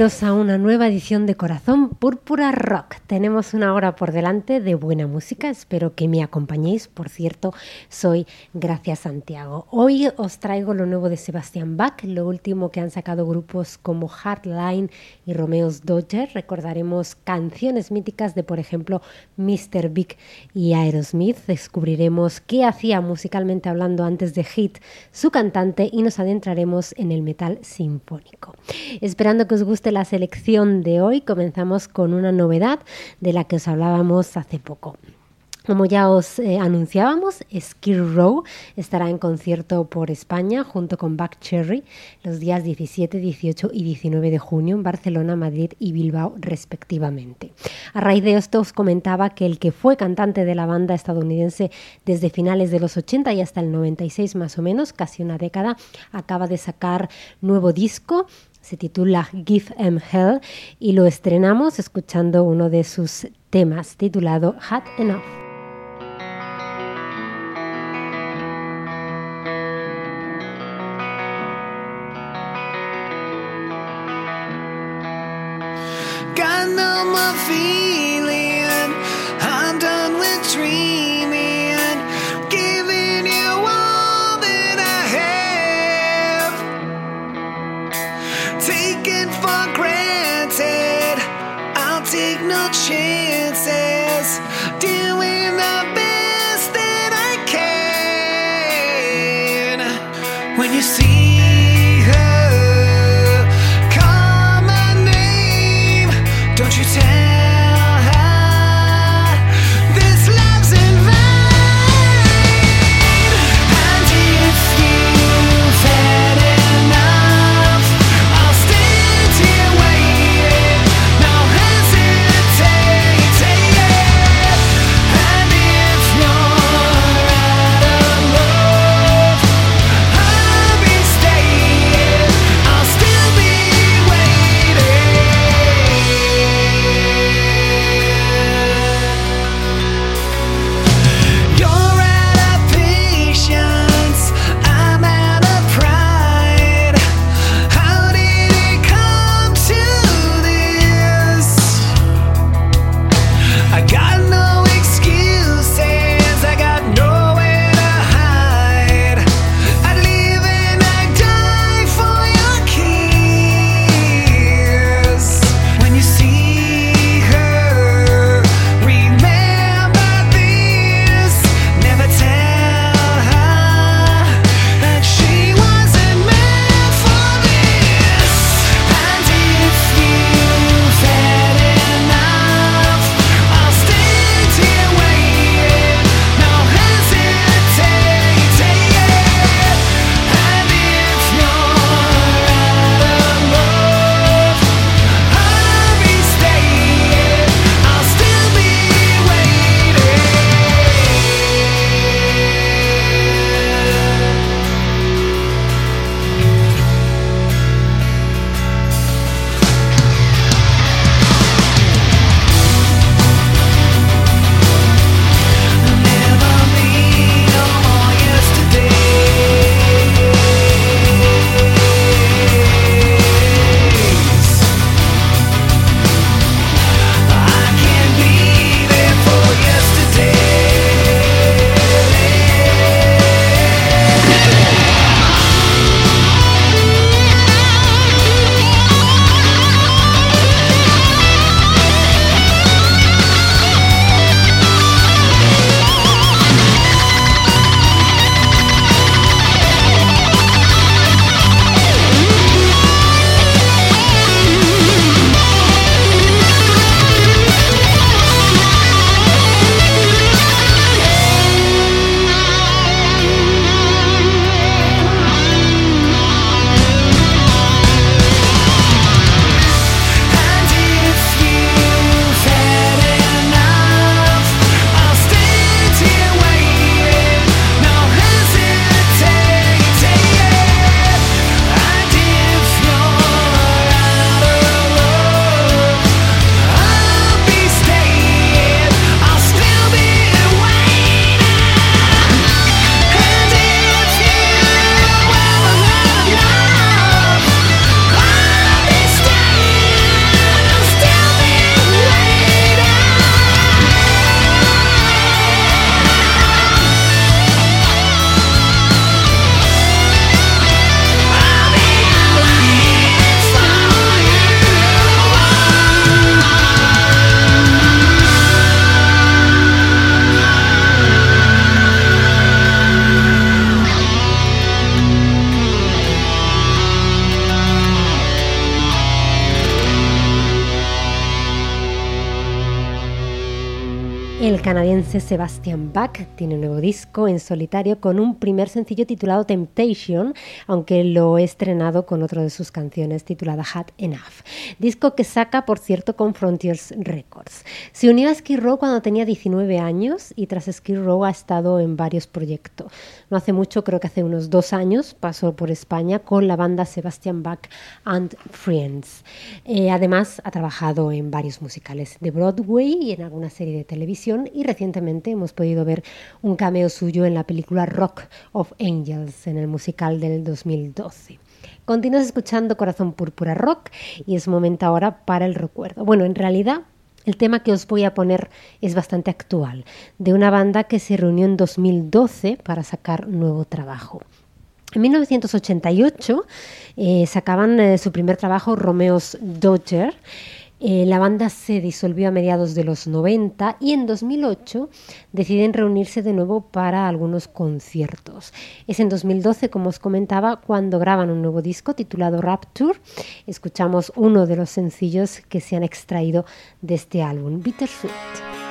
bienvenidos a una nueva edición de Corazón Púrpura Rock. Tenemos una hora por delante de buena música, espero que me acompañéis. Por cierto, soy Gracias Santiago. Hoy os traigo lo nuevo de Sebastián Bach, lo último que han sacado grupos como Hardline y Romeo's Dodger. Recordaremos canciones míticas de, por ejemplo, Mr. Big y Aerosmith. Descubriremos qué hacía musicalmente hablando antes de Hit su cantante y nos adentraremos en el metal sinfónico. Esperando que os guste la selección de hoy, comenzamos con una novedad de la que os hablábamos hace poco. Como ya os eh, anunciábamos, Skid Row estará en concierto por España junto con Back Cherry los días 17, 18 y 19 de junio en Barcelona, Madrid y Bilbao respectivamente. A raíz de esto os comentaba que el que fue cantante de la banda estadounidense desde finales de los 80 y hasta el 96 más o menos, casi una década, acaba de sacar nuevo disco se titula Give Em Hell y lo estrenamos escuchando uno de sus temas titulado Had Enough. Sebastian Bach tiene un nuevo disco en solitario con un primer sencillo titulado Temptation, aunque lo he estrenado con otro de sus canciones titulada Had Enough. Disco que saca, por cierto, con Frontiers Records. Se unió a Skid Row cuando tenía 19 años y tras Skid Row ha estado en varios proyectos. No hace mucho, creo que hace unos dos años, pasó por España con la banda Sebastian Bach and Friends. Eh, además, ha trabajado en varios musicales de Broadway y en alguna serie de televisión y recientemente hemos podido ver un cameo suyo en la película Rock of Angels en el musical del 2012. Continúas escuchando Corazón Púrpura Rock y es momento ahora para el recuerdo. Bueno, en realidad el tema que os voy a poner es bastante actual, de una banda que se reunió en 2012 para sacar nuevo trabajo. En 1988 eh, sacaban eh, su primer trabajo, Romeo's Dodger, eh, la banda se disolvió a mediados de los 90 y en 2008 deciden reunirse de nuevo para algunos conciertos. Es en 2012, como os comentaba, cuando graban un nuevo disco titulado Rapture. Escuchamos uno de los sencillos que se han extraído de este álbum, Bittersweet.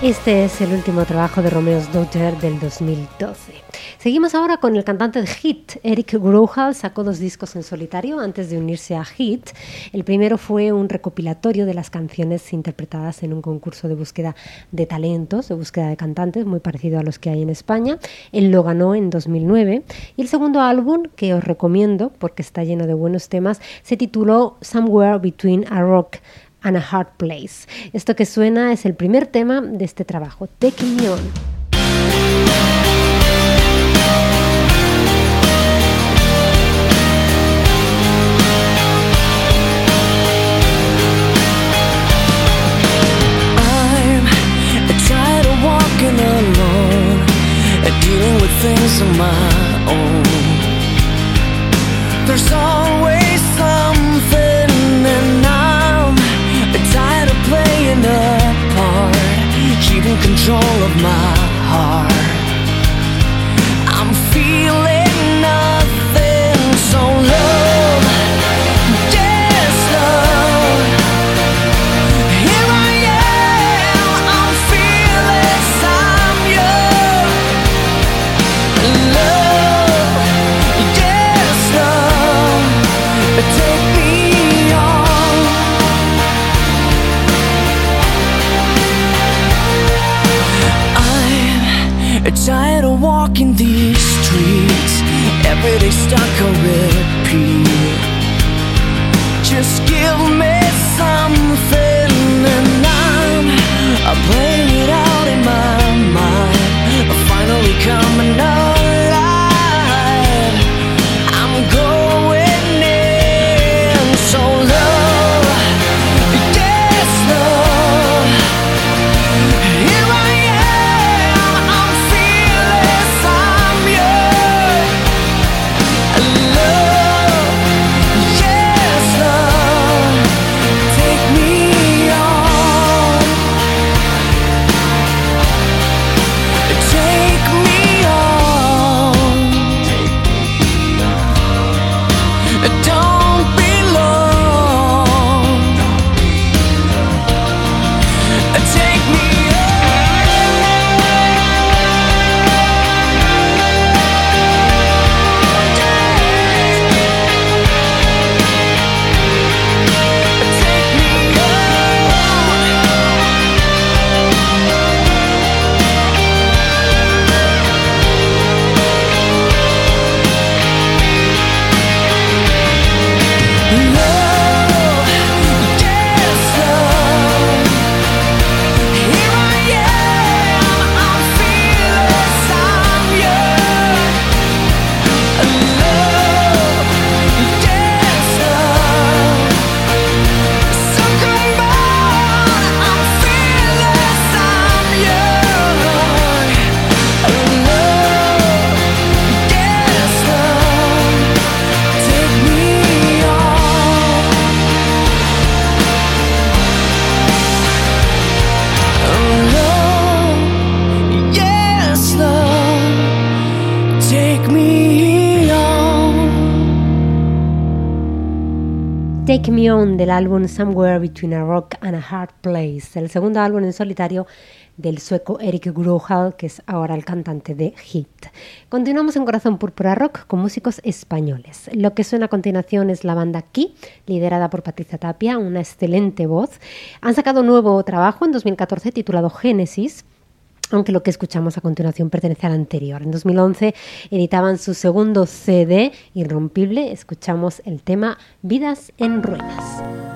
Este es el último trabajo de Romeo's Daughter del 2012. Seguimos ahora con el cantante de Hit. Eric Grouhal sacó dos discos en solitario antes de unirse a Hit. El primero fue un recopilatorio de las canciones interpretadas en un concurso de búsqueda de talentos, de búsqueda de cantantes, muy parecido a los que hay en España. Él lo ganó en 2009. Y el segundo álbum, que os recomiendo porque está lleno de buenos temas, se tituló Somewhere Between a Rock and a Hard Place. Esto que suena es el primer tema de este trabajo, Take Me On. My heart. Stuck on repeat. Just álbum Somewhere Between a Rock and a Hard Place, el segundo álbum en solitario del sueco Eric Gruhal, que es ahora el cantante de Hit. Continuamos en Corazón Púrpura Rock con músicos españoles. Lo que suena a continuación es la banda Key, liderada por Patricia Tapia, una excelente voz. Han sacado un nuevo trabajo en 2014 titulado Génesis aunque lo que escuchamos a continuación pertenece al anterior. En 2011 editaban su segundo CD, Irrompible. Escuchamos el tema Vidas en Ruenas.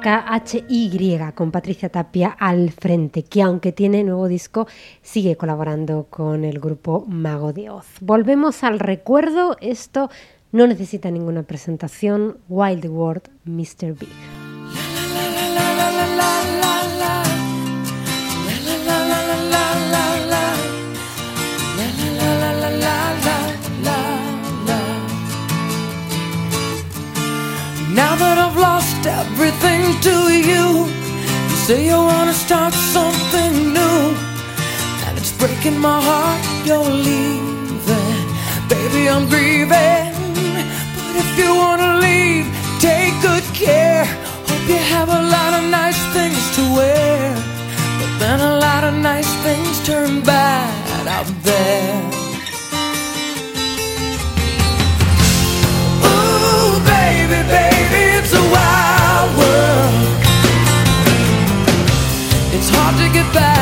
K-H-Y, con Patricia Tapia al frente, que aunque tiene nuevo disco, sigue colaborando con el grupo Mago de Oz. Volvemos al recuerdo, esto no necesita ninguna presentación, Wild World, Mr. Big. Now everything to you, you say you wanna start something new, and it's breaking my heart you're leaving. Baby, I'm grieving, but if you wanna leave, take good care. Hope you have a lot of nice things to wear, but then a lot of nice things turn bad out there. Hard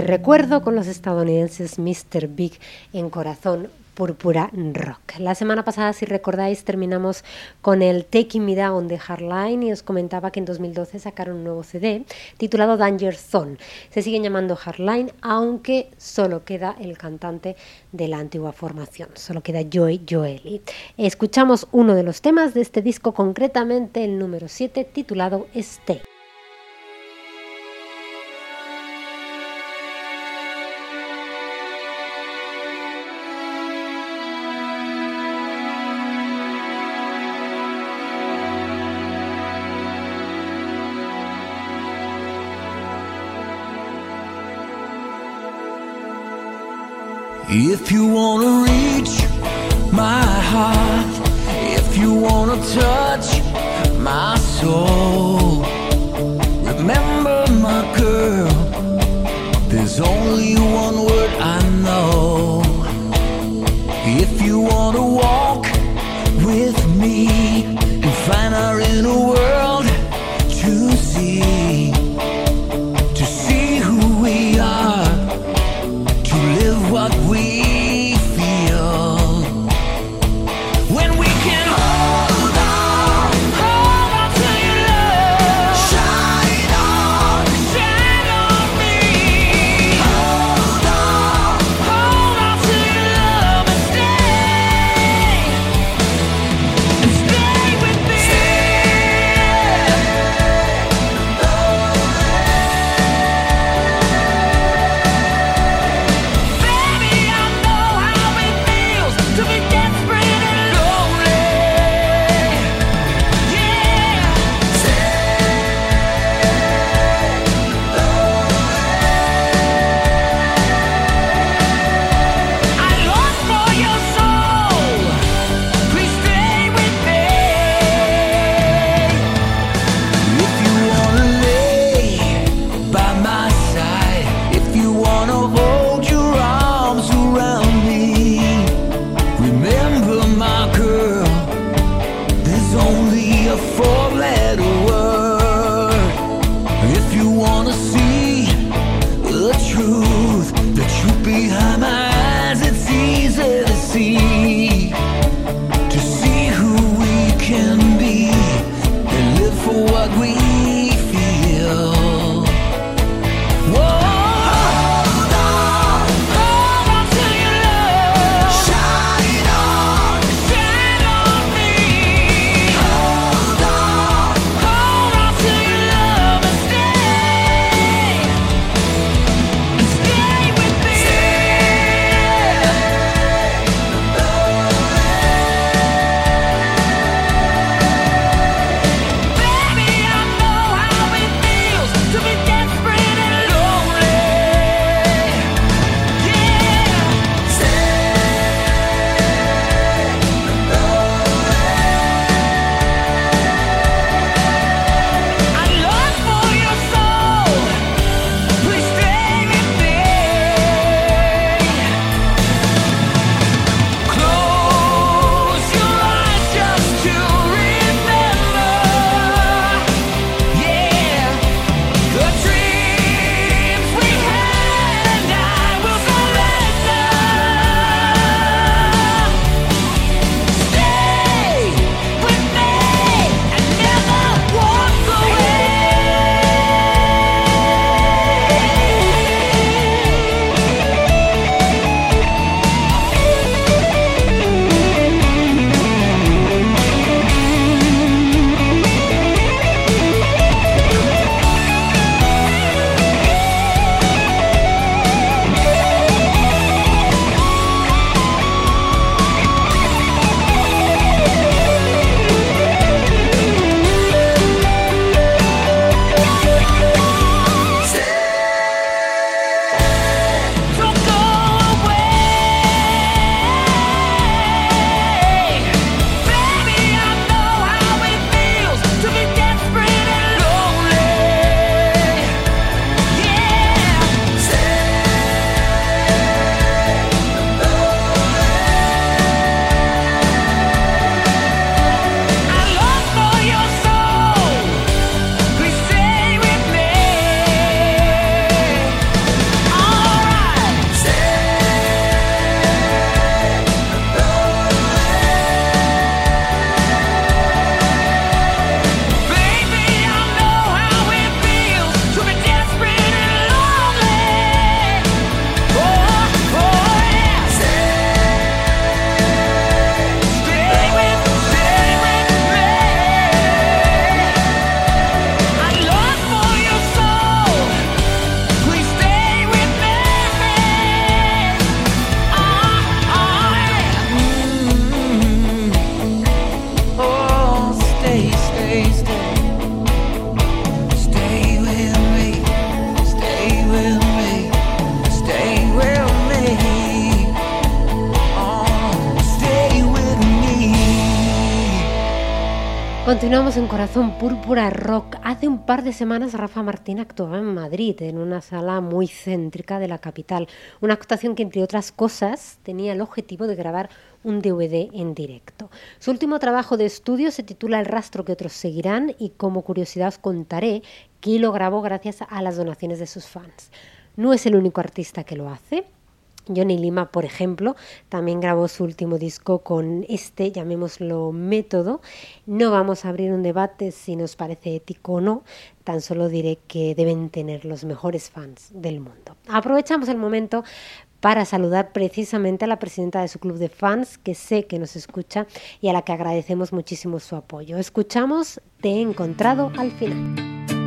recuerdo con los estadounidenses Mr. Big en Corazón Púrpura Rock. La semana pasada, si recordáis, terminamos con el Taking Me Down de Hardline y os comentaba que en 2012 sacaron un nuevo CD titulado Danger Zone. Se siguen llamando Hardline, aunque solo queda el cantante de la antigua formación, solo queda Joey Joeli. Escuchamos uno de los temas de este disco, concretamente el número 7, titulado Stay. If you wanna Continuamos en Corazón Púrpura Rock. Hace un par de semanas Rafa Martín actuaba en Madrid, en una sala muy céntrica de la capital. Una actuación que, entre otras cosas, tenía el objetivo de grabar un DVD en directo. Su último trabajo de estudio se titula El rastro que otros seguirán y como curiosidad os contaré que lo grabó gracias a las donaciones de sus fans. No es el único artista que lo hace. Johnny Lima, por ejemplo, también grabó su último disco con este, llamémoslo método. No vamos a abrir un debate si nos parece ético o no, tan solo diré que deben tener los mejores fans del mundo. Aprovechamos el momento para saludar precisamente a la presidenta de su club de fans, que sé que nos escucha y a la que agradecemos muchísimo su apoyo. Escuchamos Te he encontrado al final.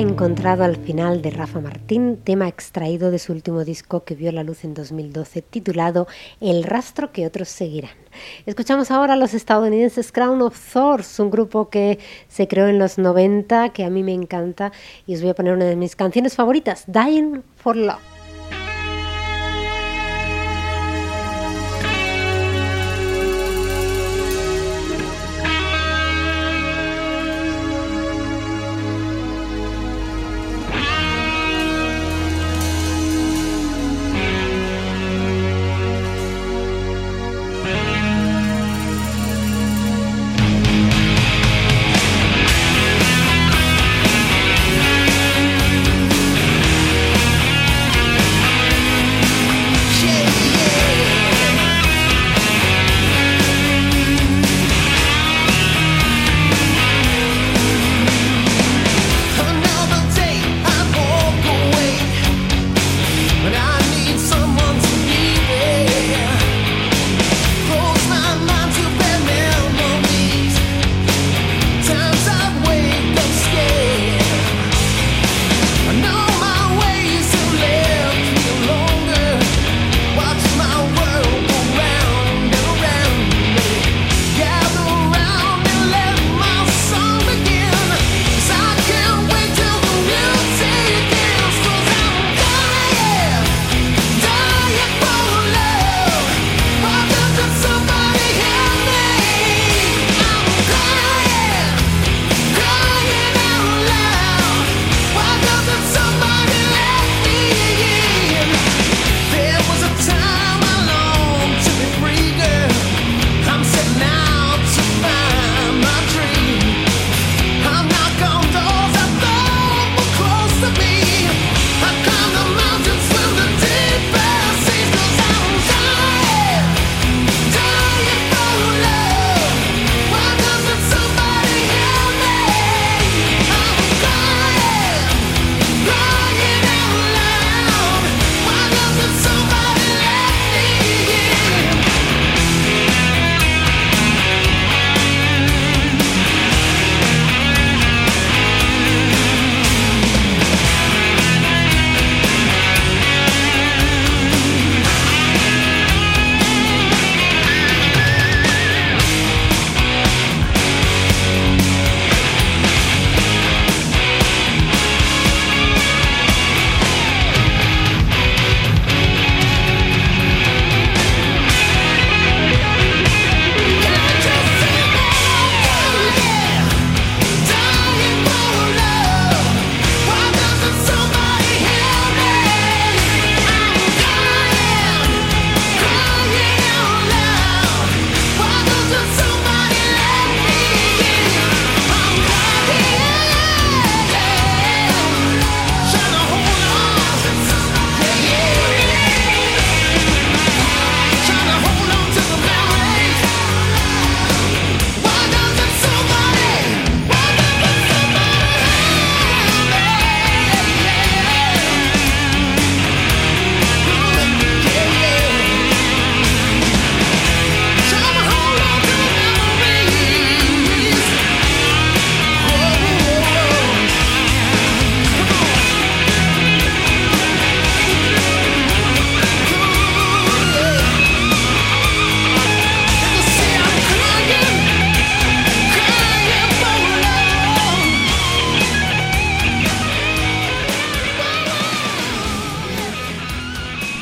Encontrado al final de Rafa Martín, tema extraído de su último disco que vio la luz en 2012, titulado El rastro que otros seguirán. Escuchamos ahora a los estadounidenses Crown of Thorns, un grupo que se creó en los 90, que a mí me encanta, y os voy a poner una de mis canciones favoritas, Dying for Love.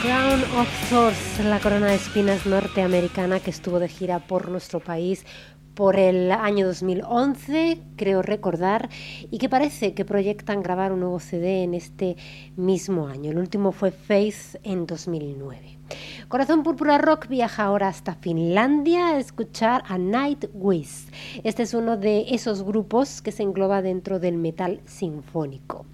Crown of Thorns, la corona de espinas norteamericana que estuvo de gira por nuestro país por el año 2011, creo recordar, y que parece que proyectan grabar un nuevo CD en este mismo año. El último fue Faith en 2009. Corazón Púrpura Rock viaja ahora hasta Finlandia a escuchar a Nightwish. Este es uno de esos grupos que se engloba dentro del metal sinfónico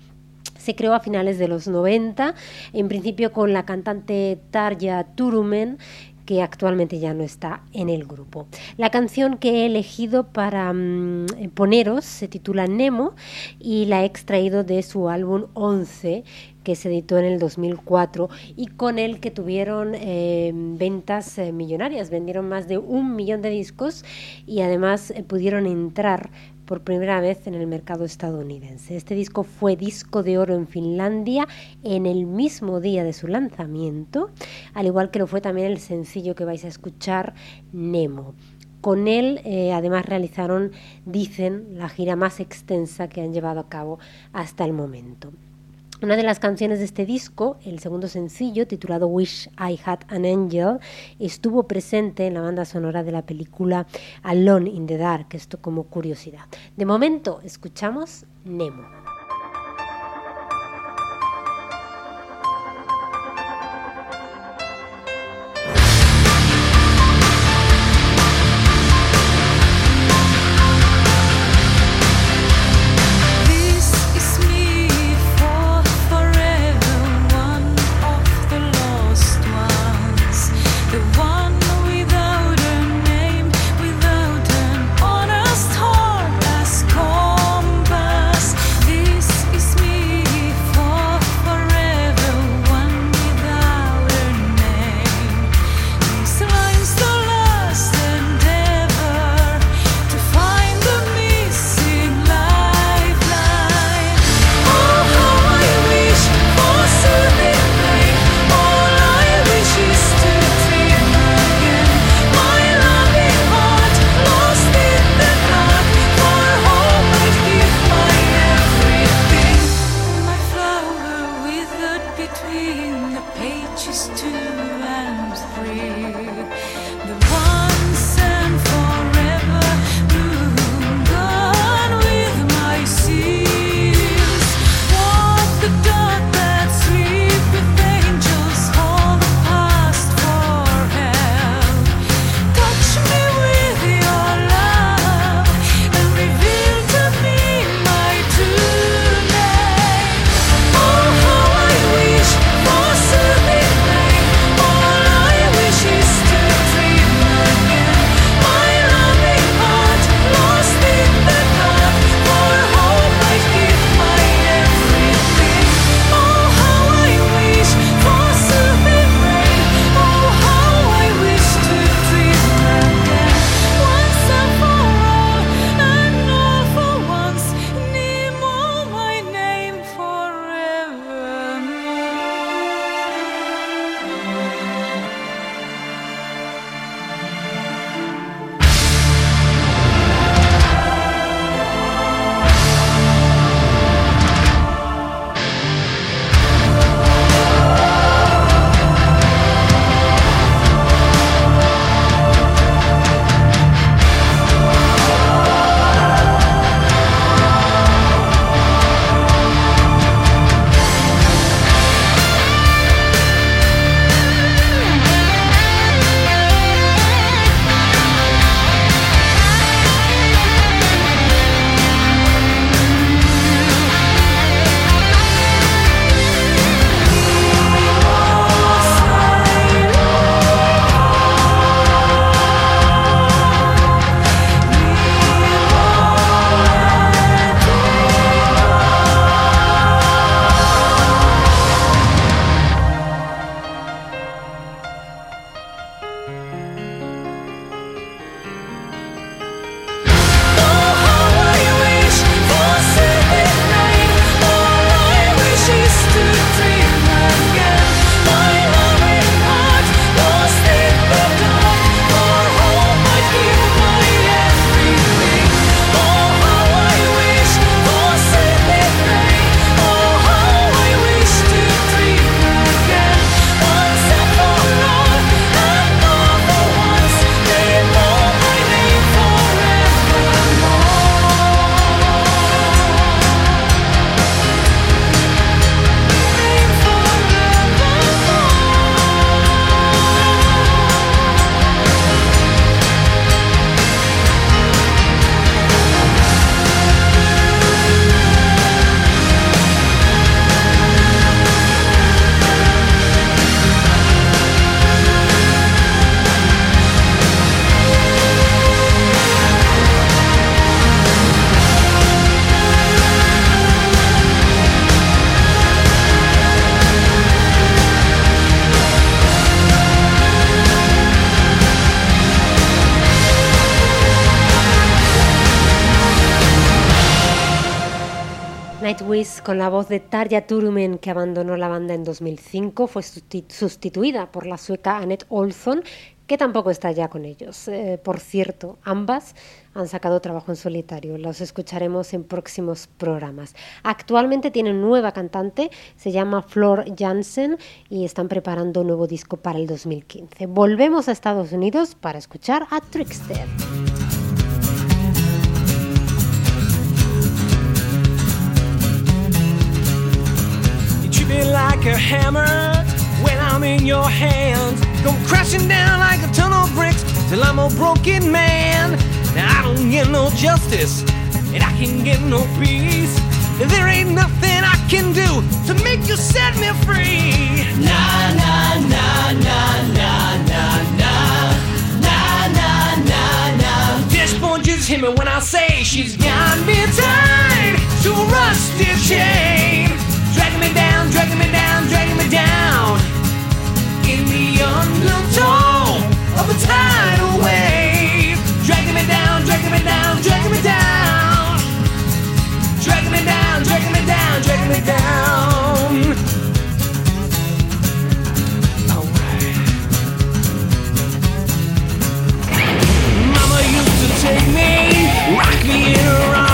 se creó a finales de los 90, en principio con la cantante Tarja Turumen, que actualmente ya no está en el grupo. La canción que he elegido para mm, poneros se titula Nemo y la he extraído de su álbum 11 que se editó en el 2004 y con el que tuvieron eh, ventas eh, millonarias, vendieron más de un millón de discos y además eh, pudieron entrar por primera vez en el mercado estadounidense. Este disco fue disco de oro en Finlandia en el mismo día de su lanzamiento, al igual que lo fue también el sencillo que vais a escuchar, Nemo. Con él eh, además realizaron, dicen, la gira más extensa que han llevado a cabo hasta el momento. Una de las canciones de este disco, el segundo sencillo, titulado Wish I Had an Angel, estuvo presente en la banda sonora de la película Alone in the Dark, esto como curiosidad. De momento, escuchamos Nemo. Con la voz de Tarja Turunen que abandonó la banda en 2005 fue sustituida por la sueca Annette Olson que tampoco está ya con ellos. Eh, por cierto, ambas han sacado trabajo en solitario. Los escucharemos en próximos programas. Actualmente tienen nueva cantante, se llama Flor Jansen y están preparando un nuevo disco para el 2015. Volvemos a Estados Unidos para escuchar a Trickster. When I'm in your hands. Go crashing down like a ton of bricks till I'm a broken man. Now I don't get no justice and I can get no peace. There ain't nothing I can do to make you set me free. Nah, nah, nah, nah, nah, nah, nah. Nah, nah, nah, nah. This just hit me when I say she's got me tied to a rusty chain. Me down, dragging me down, dragging me down. In the undertow of a tidal wave, dragging me down, dragging me down, dragging me down, dragging me down, dragging me down, dragging me down. Take me, rock me in her arms,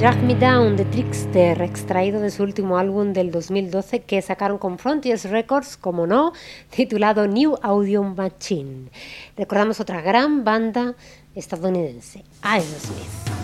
Drag Me Down de Trickster, extraído de su último álbum del 2012 que sacaron con Frontiers Records, como no, titulado New Audio Machine. Recordamos otra gran banda estadounidense, Aerosmith.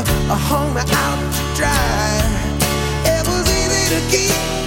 I hung me out to dry. It was easy to keep.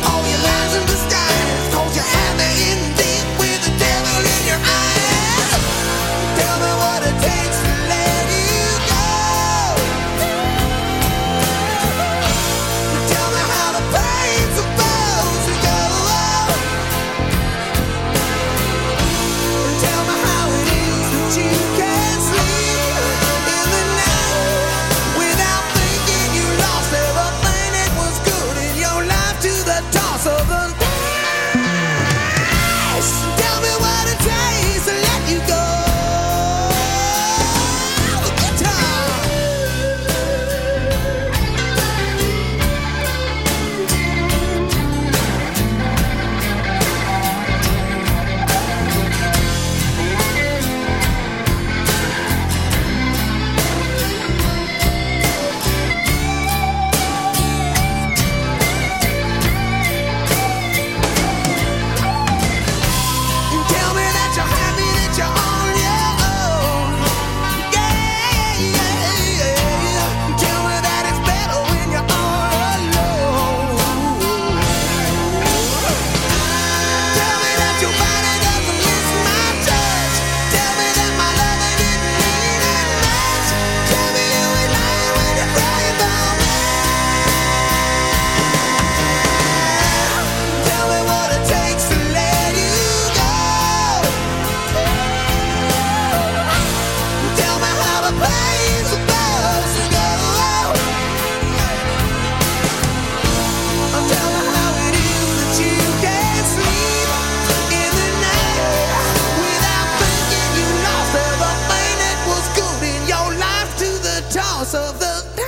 of the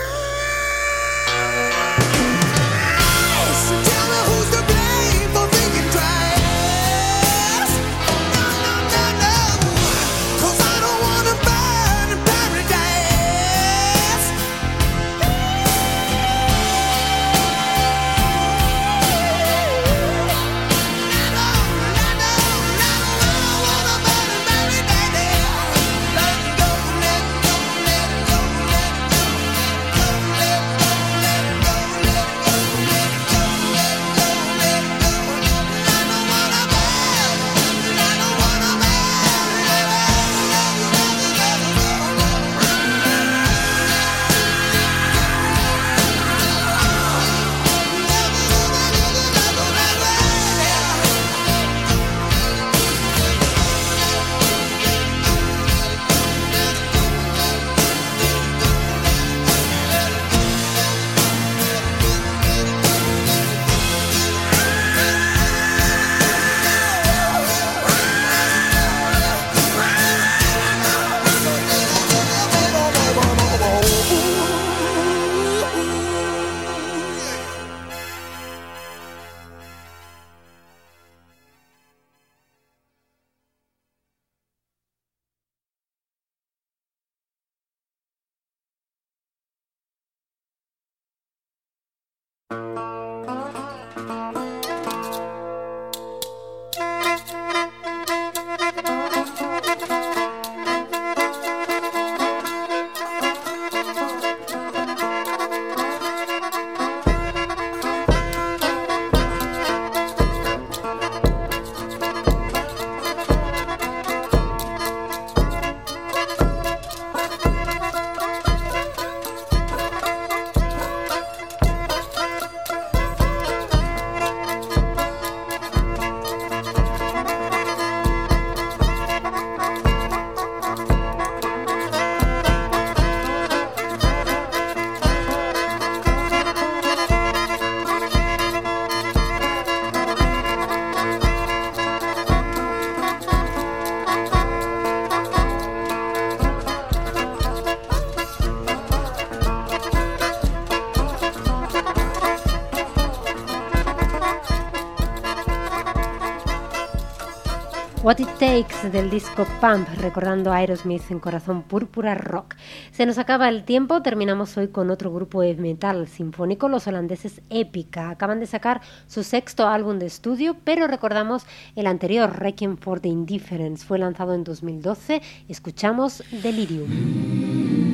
del disco Pump, recordando a Aerosmith en Corazón Púrpura Rock. Se nos acaba el tiempo, terminamos hoy con otro grupo de metal sinfónico, los holandeses Epica. Acaban de sacar su sexto álbum de estudio, pero recordamos el anterior, Requiem for the Indifference, fue lanzado en 2012. Escuchamos Delirium.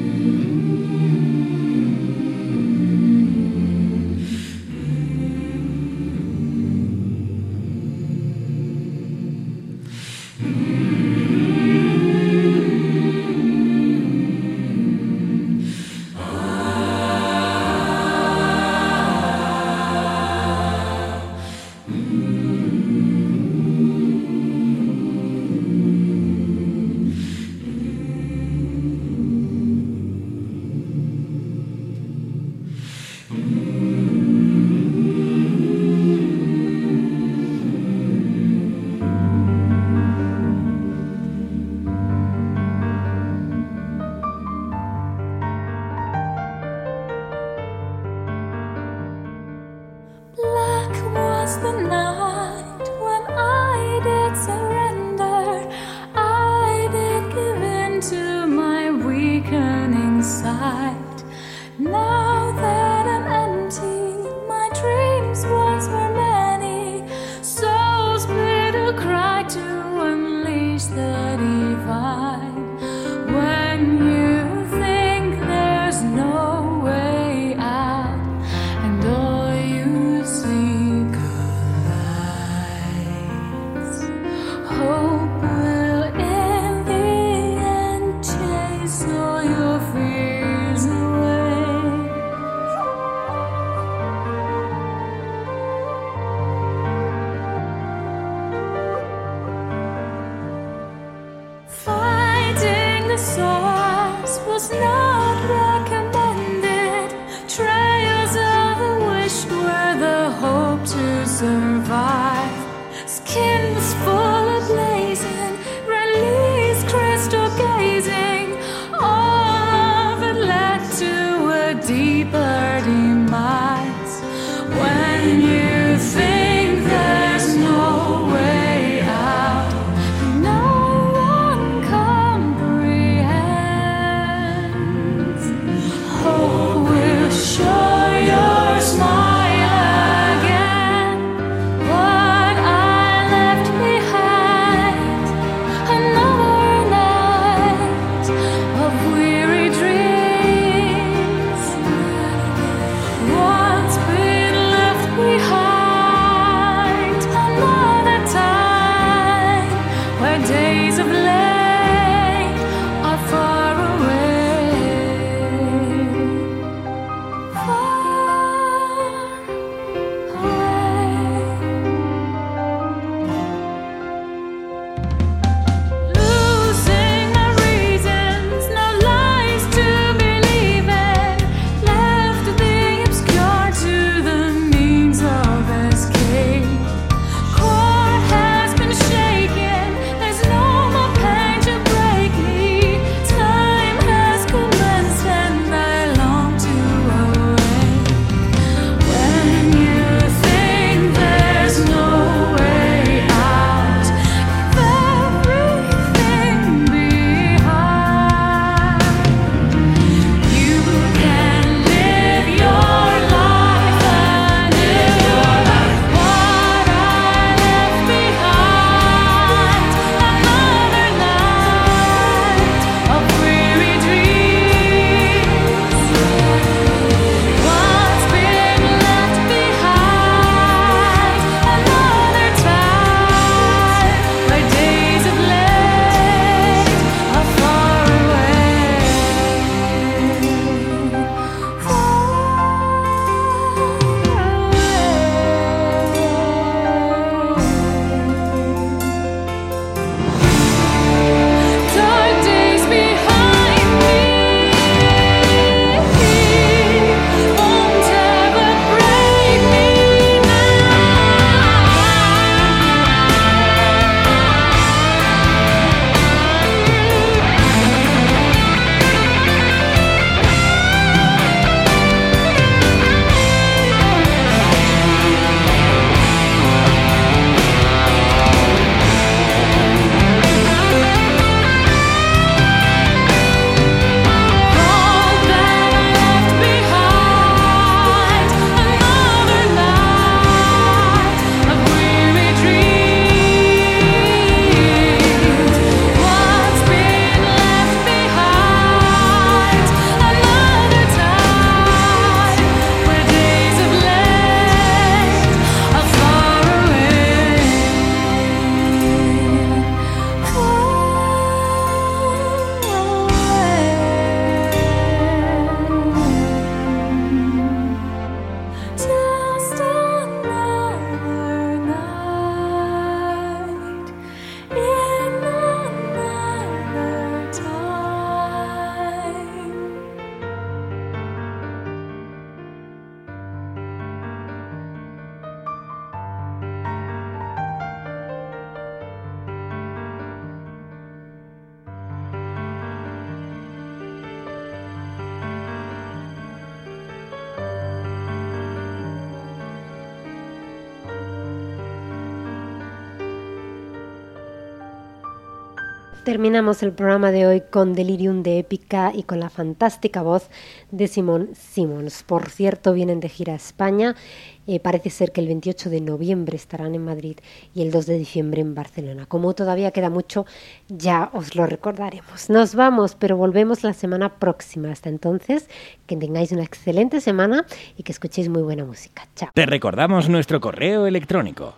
Terminamos el programa de hoy con Delirium de Épica y con la fantástica voz de Simón Simons. Por cierto, vienen de gira a España. Eh, parece ser que el 28 de noviembre estarán en Madrid y el 2 de diciembre en Barcelona. Como todavía queda mucho, ya os lo recordaremos. Nos vamos, pero volvemos la semana próxima. Hasta entonces, que tengáis una excelente semana y que escuchéis muy buena música. Chao. Te recordamos nuestro correo electrónico